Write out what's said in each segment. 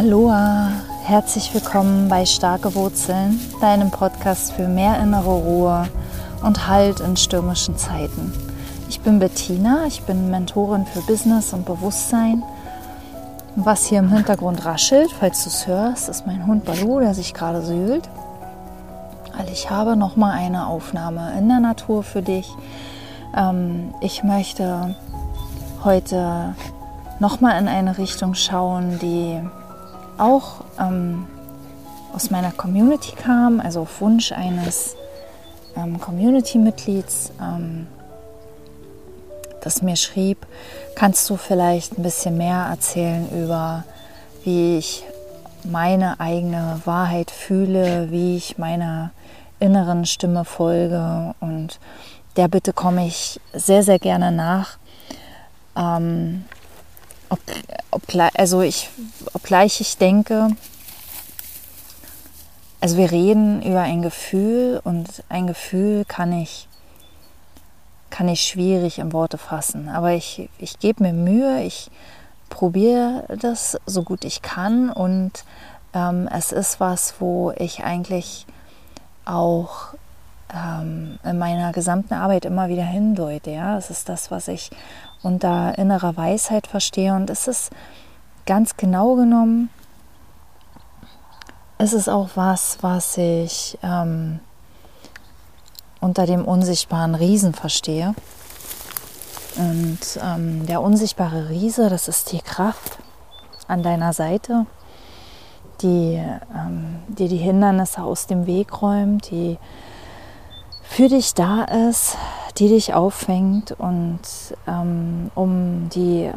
Aloha, herzlich willkommen bei Starke Wurzeln, deinem Podcast für mehr innere Ruhe und Halt in stürmischen Zeiten. Ich bin Bettina, ich bin Mentorin für Business und Bewusstsein. Was hier im Hintergrund raschelt, falls du es hörst, ist mein Hund Balu, der sich gerade sühlt. Weil ich habe noch mal eine Aufnahme in der Natur für dich. Ähm, ich möchte heute noch mal in eine Richtung schauen, die auch ähm, aus meiner Community kam, also auf Wunsch eines ähm, Community-Mitglieds, ähm, das mir schrieb, kannst du vielleicht ein bisschen mehr erzählen über, wie ich meine eigene Wahrheit fühle, wie ich meiner inneren Stimme folge und der Bitte komme ich sehr, sehr gerne nach. Ähm, ob, ob, also ich, obgleich ich denke, also wir reden über ein Gefühl und ein Gefühl kann ich, kann ich schwierig in Worte fassen. Aber ich, ich gebe mir Mühe, ich probiere das so gut ich kann und ähm, es ist was, wo ich eigentlich auch ähm, in meiner gesamten Arbeit immer wieder hindeute. Ja? Es ist das, was ich unter innerer Weisheit verstehe. Und es ist ganz genau genommen, es ist auch was, was ich ähm, unter dem unsichtbaren Riesen verstehe. Und ähm, der unsichtbare Riese, das ist die Kraft an deiner Seite, die ähm, dir die Hindernisse aus dem Weg räumt, die für dich da ist, die dich auffängt. Und ähm, um, die,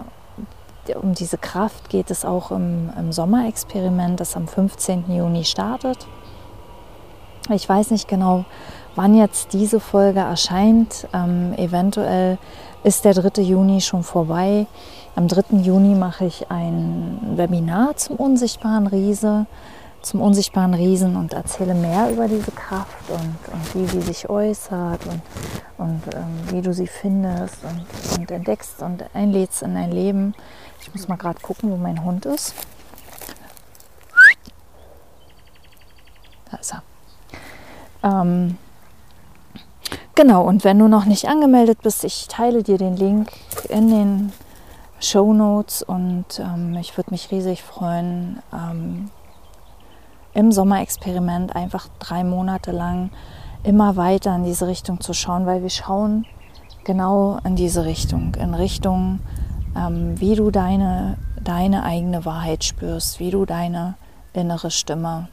um diese Kraft geht es auch im, im Sommerexperiment, das am 15. Juni startet. Ich weiß nicht genau, wann jetzt diese Folge erscheint. Ähm, eventuell ist der 3. Juni schon vorbei. Am 3. Juni mache ich ein Webinar zum unsichtbaren Riese zum unsichtbaren Riesen und erzähle mehr über diese Kraft und, und wie sie sich äußert und, und ähm, wie du sie findest und, und, entdeckst und einlädst in dein Leben. Ich muss mal gerade gucken, wo mein Hund ist. Da ist er. Ähm, genau, und wenn du noch nicht angemeldet bist, ich teile dir den Link in den Show Notes und ähm, ich würde mich riesig freuen, ähm, im Sommerexperiment einfach drei Monate lang immer weiter in diese Richtung zu schauen, weil wir schauen genau in diese Richtung, in Richtung, ähm, wie du deine, deine eigene Wahrheit spürst, wie du deine innere Stimme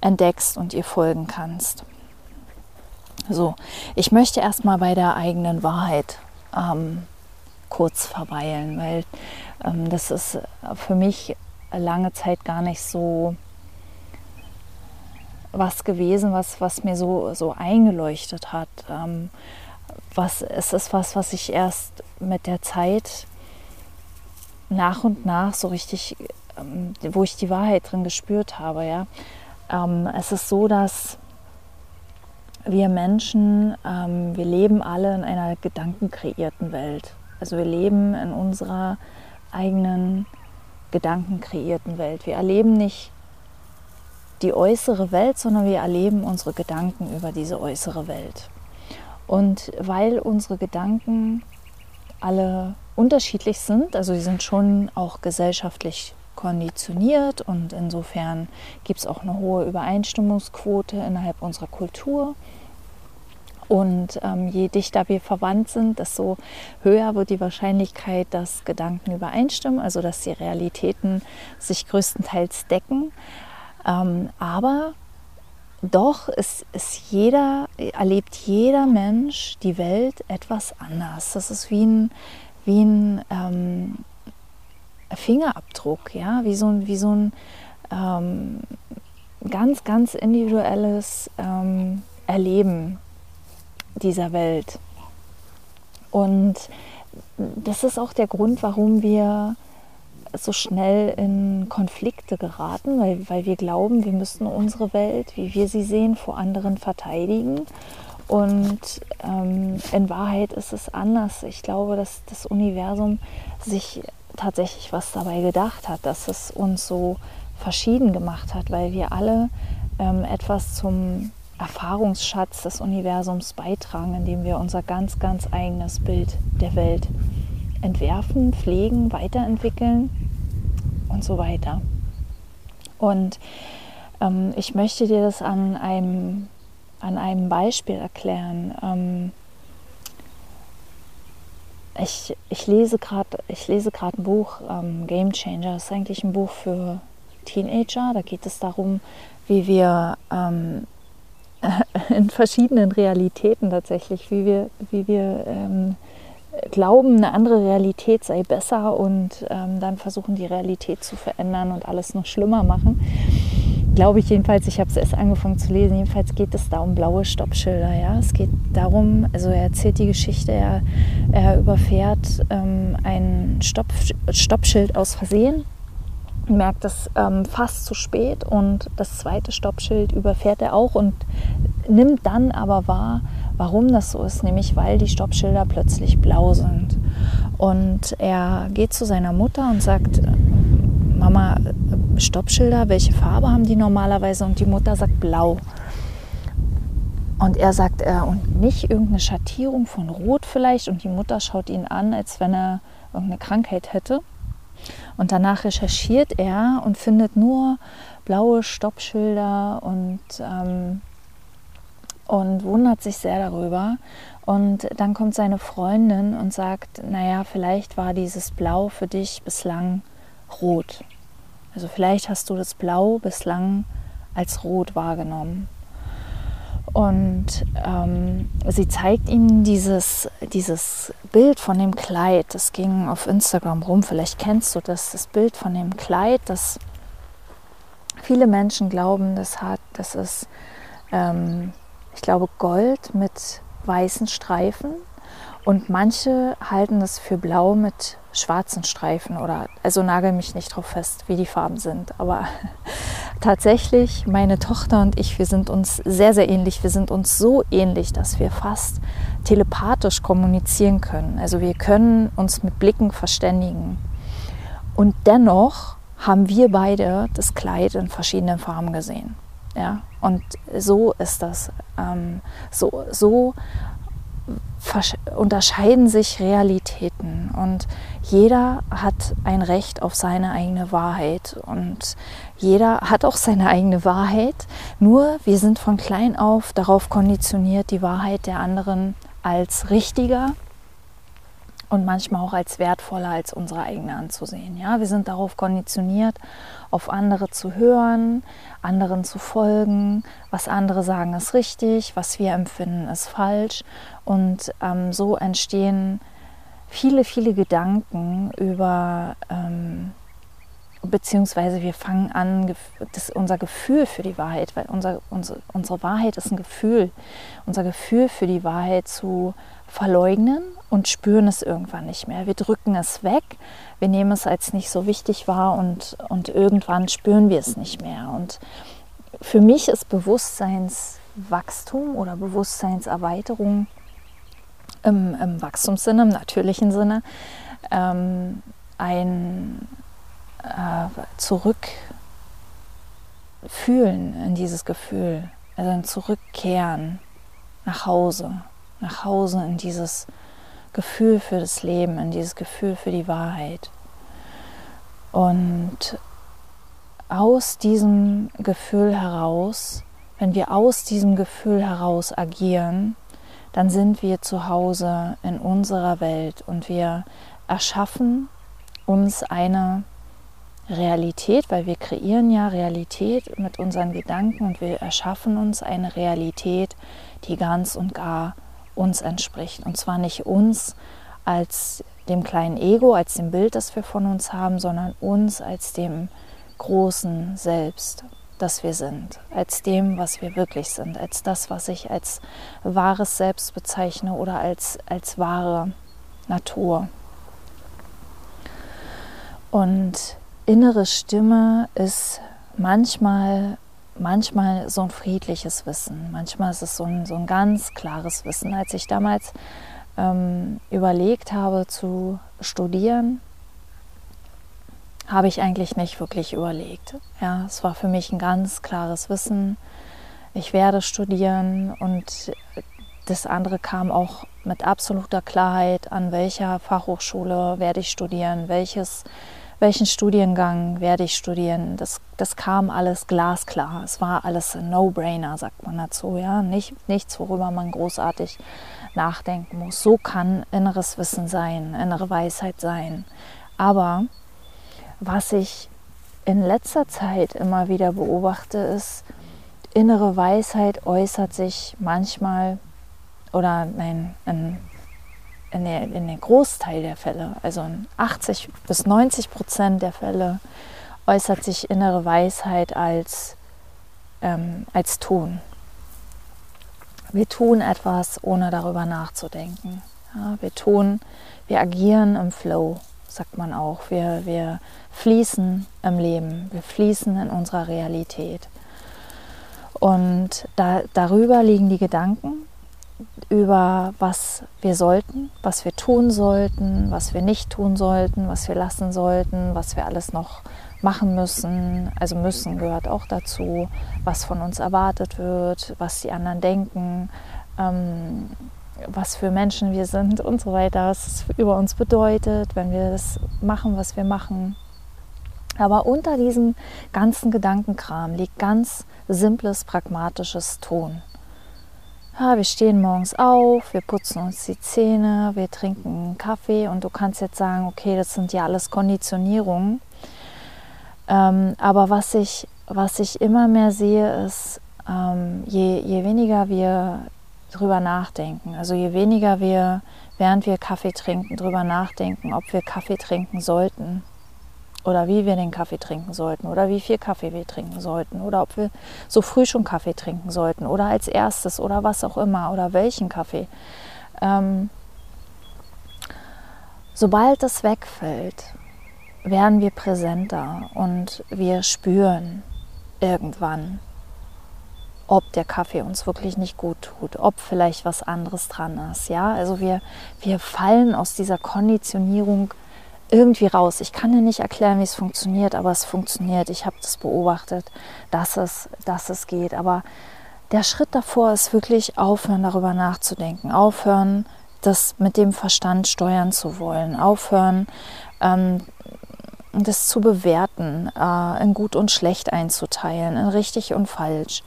entdeckst und ihr folgen kannst. So, ich möchte erstmal bei der eigenen Wahrheit ähm, kurz verweilen, weil ähm, das ist für mich lange Zeit gar nicht so was gewesen, was, was mir so, so eingeleuchtet hat. Ähm, was, es ist was, was ich erst mit der Zeit nach und nach so richtig, ähm, wo ich die Wahrheit drin gespürt habe. Ja? Ähm, es ist so, dass wir Menschen, ähm, wir leben alle in einer gedankenkreierten Welt. Also wir leben in unserer eigenen gedankenkreierten Welt. Wir erleben nicht die äußere Welt, sondern wir erleben unsere Gedanken über diese äußere Welt. Und weil unsere Gedanken alle unterschiedlich sind, also sie sind schon auch gesellschaftlich konditioniert und insofern gibt es auch eine hohe Übereinstimmungsquote innerhalb unserer Kultur. Und ähm, je dichter wir verwandt sind, desto höher wird die Wahrscheinlichkeit, dass Gedanken übereinstimmen, also dass die Realitäten sich größtenteils decken. Ähm, aber doch ist, ist jeder, erlebt jeder Mensch die Welt etwas anders. Das ist wie ein, wie ein ähm, Fingerabdruck, ja? wie so ein, wie so ein ähm, ganz, ganz individuelles ähm, Erleben dieser Welt. Und das ist auch der Grund, warum wir so schnell in Konflikte geraten, weil, weil wir glauben, wir müssen unsere Welt, wie wir sie sehen, vor anderen verteidigen. Und ähm, in Wahrheit ist es anders. Ich glaube, dass das Universum sich tatsächlich was dabei gedacht hat, dass es uns so verschieden gemacht hat, weil wir alle ähm, etwas zum Erfahrungsschatz des Universums beitragen, indem wir unser ganz, ganz eigenes Bild der Welt entwerfen, pflegen, weiterentwickeln und so weiter. Und ähm, ich möchte dir das an einem, an einem Beispiel erklären. Ähm, ich, ich lese gerade ein Buch, ähm, Game Changer. Das ist eigentlich ein Buch für Teenager. Da geht es darum, wie wir ähm, in verschiedenen Realitäten tatsächlich, wie wir, wie wir ähm, glauben, eine andere Realität sei besser und ähm, dann versuchen, die Realität zu verändern und alles noch schlimmer machen. Glaube ich jedenfalls, ich habe es erst angefangen zu lesen, jedenfalls geht es da um blaue Stoppschilder. Ja? Es geht darum, also er erzählt die Geschichte, er, er überfährt ähm, ein Stopp, Stoppschild aus Versehen merkt es ähm, fast zu spät und das zweite Stoppschild überfährt er auch und nimmt dann aber wahr, warum das so ist, nämlich weil die Stoppschilder plötzlich blau sind. Und er geht zu seiner Mutter und sagt, Mama, Stoppschilder, welche Farbe haben die normalerweise? Und die Mutter sagt blau. Und er sagt, äh, und nicht irgendeine Schattierung von Rot vielleicht. Und die Mutter schaut ihn an, als wenn er irgendeine Krankheit hätte. Und danach recherchiert er und findet nur blaue Stoppschilder und, ähm, und wundert sich sehr darüber. Und dann kommt seine Freundin und sagt, naja, vielleicht war dieses Blau für dich bislang rot. Also vielleicht hast du das Blau bislang als rot wahrgenommen. Und ähm, sie zeigt ihm dieses, dieses Bild von dem Kleid. Das ging auf Instagram rum. Vielleicht kennst du das, das Bild von dem Kleid, das viele Menschen glauben, das hat, das ist, ähm, ich glaube, Gold mit weißen Streifen. Und manche halten das für blau mit schwarzen Streifen oder also nagel mich nicht drauf fest, wie die Farben sind. Aber tatsächlich, meine Tochter und ich, wir sind uns sehr, sehr ähnlich. Wir sind uns so ähnlich, dass wir fast telepathisch kommunizieren können. Also wir können uns mit Blicken verständigen. Und dennoch haben wir beide das Kleid in verschiedenen Farben gesehen. Ja, und so ist das. Ähm, so, so unterscheiden sich Realitäten. Und jeder hat ein Recht auf seine eigene Wahrheit. Und jeder hat auch seine eigene Wahrheit, nur wir sind von klein auf darauf konditioniert, die Wahrheit der anderen als richtiger und manchmal auch als wertvoller als unsere eigene anzusehen. Ja, wir sind darauf konditioniert, auf andere zu hören, anderen zu folgen, was andere sagen ist richtig, was wir empfinden ist falsch. Und ähm, so entstehen viele, viele Gedanken über ähm, beziehungsweise wir fangen an, das, unser Gefühl für die Wahrheit, weil unser, unsere, unsere Wahrheit ist ein Gefühl, unser Gefühl für die Wahrheit zu verleugnen und spüren es irgendwann nicht mehr. Wir drücken es weg, wir nehmen es als nicht so wichtig wahr und, und irgendwann spüren wir es nicht mehr. Und für mich ist Bewusstseinswachstum oder Bewusstseinserweiterung im, im Wachstumssinne, im natürlichen Sinne, ähm, ein Zurückfühlen in dieses Gefühl, also ein Zurückkehren nach Hause, nach Hause in dieses Gefühl für das Leben, in dieses Gefühl für die Wahrheit. Und aus diesem Gefühl heraus, wenn wir aus diesem Gefühl heraus agieren, dann sind wir zu Hause in unserer Welt und wir erschaffen uns eine Realität, weil wir kreieren ja Realität mit unseren Gedanken und wir erschaffen uns eine Realität, die ganz und gar uns entspricht. Und zwar nicht uns als dem kleinen Ego, als dem Bild, das wir von uns haben, sondern uns als dem großen Selbst, das wir sind, als dem, was wir wirklich sind, als das, was ich als wahres Selbst bezeichne oder als, als wahre Natur. Und innere Stimme ist manchmal manchmal so ein friedliches Wissen, manchmal ist es so ein, so ein ganz klares Wissen. Als ich damals ähm, überlegt habe zu studieren, habe ich eigentlich nicht wirklich überlegt. Ja, es war für mich ein ganz klares Wissen. Ich werde studieren und das andere kam auch mit absoluter Klarheit, an welcher Fachhochschule werde ich studieren, welches, welchen Studiengang werde ich studieren. Das, das kam alles glasklar. Es war alles ein No-Brainer, sagt man dazu. Ja? Nicht, nichts, worüber man großartig nachdenken muss. So kann inneres Wissen sein, innere Weisheit sein. Aber was ich in letzter Zeit immer wieder beobachte, ist, innere Weisheit äußert sich manchmal oder nein, in, in, der, in der Großteil der Fälle, also in 80 bis 90 Prozent der Fälle, äußert sich innere Weisheit als, ähm, als Tun. Wir tun etwas, ohne darüber nachzudenken. Ja, wir tun, wir agieren im Flow sagt man auch. Wir, wir fließen im Leben, wir fließen in unserer Realität. Und da, darüber liegen die Gedanken über was wir sollten, was wir tun sollten, was wir nicht tun sollten, was wir lassen sollten, was wir alles noch machen müssen. Also müssen gehört auch dazu, was von uns erwartet wird, was die anderen denken, ähm, was für Menschen wir sind und so weiter, was es über uns bedeutet, wenn wir das machen, was wir machen. Aber unter diesem ganzen Gedankenkram liegt ganz simples, pragmatisches Tun. Ja, wir stehen morgens auf, wir putzen uns die Zähne, wir trinken Kaffee und du kannst jetzt sagen, okay, das sind ja alles Konditionierungen. Ähm, aber was ich, was ich immer mehr sehe, ist, ähm, je, je weniger wir drüber nachdenken. Also je weniger wir, während wir Kaffee trinken, drüber nachdenken, ob wir Kaffee trinken sollten oder wie wir den Kaffee trinken sollten oder wie viel Kaffee wir trinken sollten oder ob wir so früh schon Kaffee trinken sollten oder als erstes oder was auch immer oder welchen Kaffee. Ähm, sobald das wegfällt, werden wir präsenter und wir spüren irgendwann, ob der Kaffee uns wirklich nicht gut tut, ob vielleicht was anderes dran ist. Ja, also wir, wir fallen aus dieser Konditionierung irgendwie raus. Ich kann dir nicht erklären, wie es funktioniert, aber es funktioniert. Ich habe das beobachtet, dass es, dass es geht. Aber der Schritt davor ist wirklich aufhören, darüber nachzudenken, aufhören, das mit dem Verstand steuern zu wollen, aufhören, ähm, das zu bewerten, äh, in gut und schlecht einzuteilen, in richtig und falsch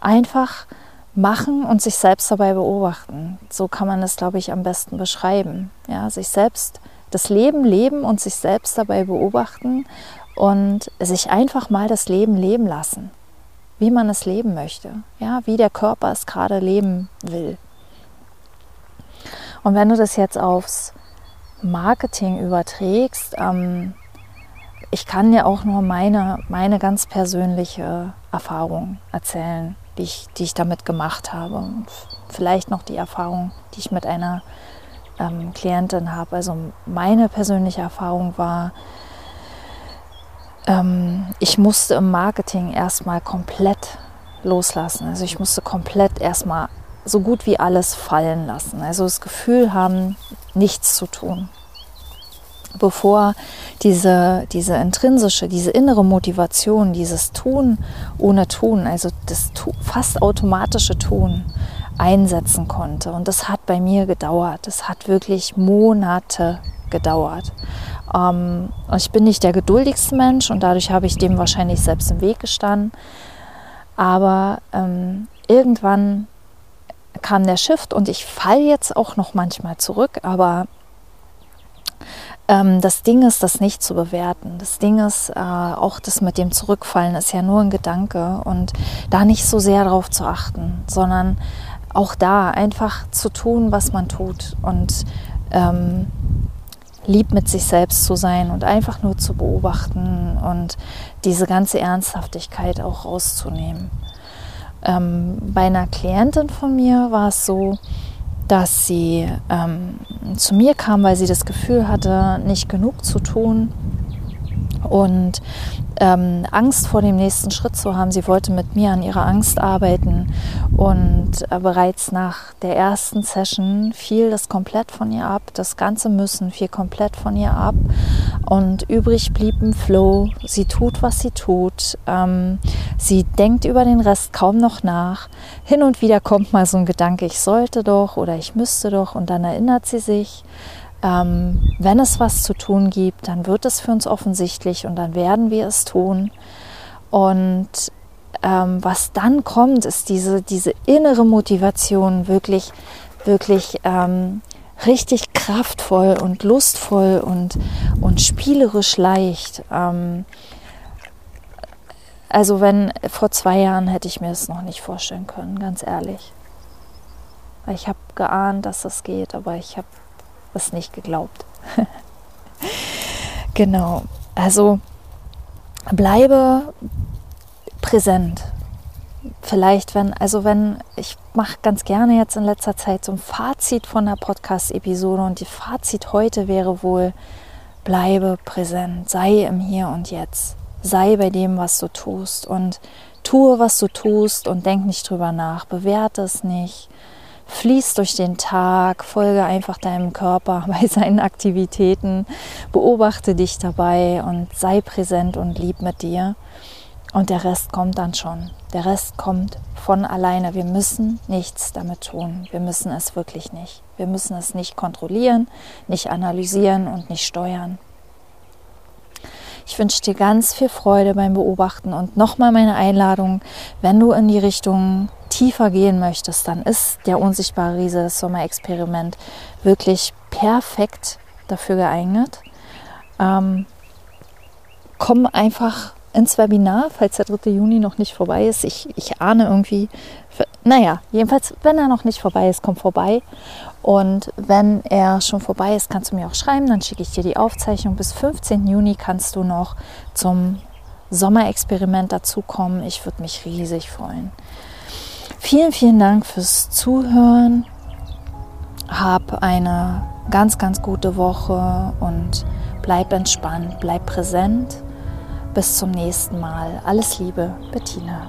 einfach machen und sich selbst dabei beobachten. So kann man es, glaube ich, am besten beschreiben. Ja, sich selbst das Leben leben und sich selbst dabei beobachten und sich einfach mal das Leben leben lassen, wie man es leben möchte, ja, wie der Körper es gerade leben will. Und wenn du das jetzt aufs Marketing überträgst, ähm, ich kann dir auch nur meine, meine ganz persönliche Erfahrung erzählen die ich, die ich damit gemacht habe. Und vielleicht noch die Erfahrung, die ich mit einer ähm, Klientin habe. Also meine persönliche Erfahrung war, ähm, ich musste im Marketing erstmal komplett loslassen. Also ich musste komplett erstmal so gut wie alles fallen lassen. Also das Gefühl haben, nichts zu tun bevor diese, diese intrinsische, diese innere Motivation, dieses Tun ohne Tun, also das fast automatische Tun einsetzen konnte. Und das hat bei mir gedauert. Das hat wirklich Monate gedauert. Ähm, ich bin nicht der geduldigste Mensch und dadurch habe ich dem wahrscheinlich selbst im Weg gestanden. Aber ähm, irgendwann kam der Shift und ich falle jetzt auch noch manchmal zurück, aber ähm, das Ding ist, das nicht zu bewerten. Das Ding ist, äh, auch das mit dem Zurückfallen ist ja nur ein Gedanke und da nicht so sehr darauf zu achten, sondern auch da einfach zu tun, was man tut und ähm, lieb mit sich selbst zu sein und einfach nur zu beobachten und diese ganze Ernsthaftigkeit auch rauszunehmen. Ähm, bei einer Klientin von mir war es so, dass sie ähm, zu mir kam, weil sie das Gefühl hatte, nicht genug zu tun und ähm, Angst vor dem nächsten Schritt zu haben. Sie wollte mit mir an ihrer Angst arbeiten und äh, bereits nach der ersten Session fiel das komplett von ihr ab. Das ganze Müssen fiel komplett von ihr ab und übrig blieb ein Flow. Sie tut, was sie tut. Ähm, sie denkt über den Rest kaum noch nach. Hin und wieder kommt mal so ein Gedanke, ich sollte doch oder ich müsste doch und dann erinnert sie sich ähm, wenn es was zu tun gibt, dann wird es für uns offensichtlich und dann werden wir es tun. Und ähm, was dann kommt, ist diese, diese innere Motivation wirklich, wirklich ähm, richtig kraftvoll und lustvoll und, und spielerisch leicht. Ähm, also wenn vor zwei Jahren hätte ich mir das noch nicht vorstellen können, ganz ehrlich. Ich habe geahnt, dass das geht, aber ich habe es nicht geglaubt. genau. Also bleibe präsent. Vielleicht, wenn, also wenn, ich mache ganz gerne jetzt in letzter Zeit so ein Fazit von der Podcast-Episode und die Fazit heute wäre wohl, bleibe präsent, sei im Hier und Jetzt, sei bei dem, was du tust und tue, was du tust und denk nicht drüber nach, bewerte es nicht, Fließ durch den Tag, folge einfach deinem Körper bei seinen Aktivitäten, beobachte dich dabei und sei präsent und lieb mit dir. Und der Rest kommt dann schon. Der Rest kommt von alleine. Wir müssen nichts damit tun. Wir müssen es wirklich nicht. Wir müssen es nicht kontrollieren, nicht analysieren und nicht steuern. Ich wünsche dir ganz viel Freude beim Beobachten und nochmal meine Einladung, wenn du in die Richtung tiefer gehen möchtest, dann ist der unsichtbare Riese, das Sommerexperiment, wirklich perfekt dafür geeignet. Ähm, komm einfach ins Webinar, falls der 3. Juni noch nicht vorbei ist. Ich, ich ahne irgendwie, naja, jedenfalls, wenn er noch nicht vorbei ist, komm vorbei. Und wenn er schon vorbei ist, kannst du mir auch schreiben, dann schicke ich dir die Aufzeichnung. Bis 15. Juni kannst du noch zum Sommerexperiment dazukommen. Ich würde mich riesig freuen. Vielen, vielen Dank fürs Zuhören. Hab eine ganz, ganz gute Woche und bleib entspannt, bleib präsent. Bis zum nächsten Mal. Alles Liebe, Bettina.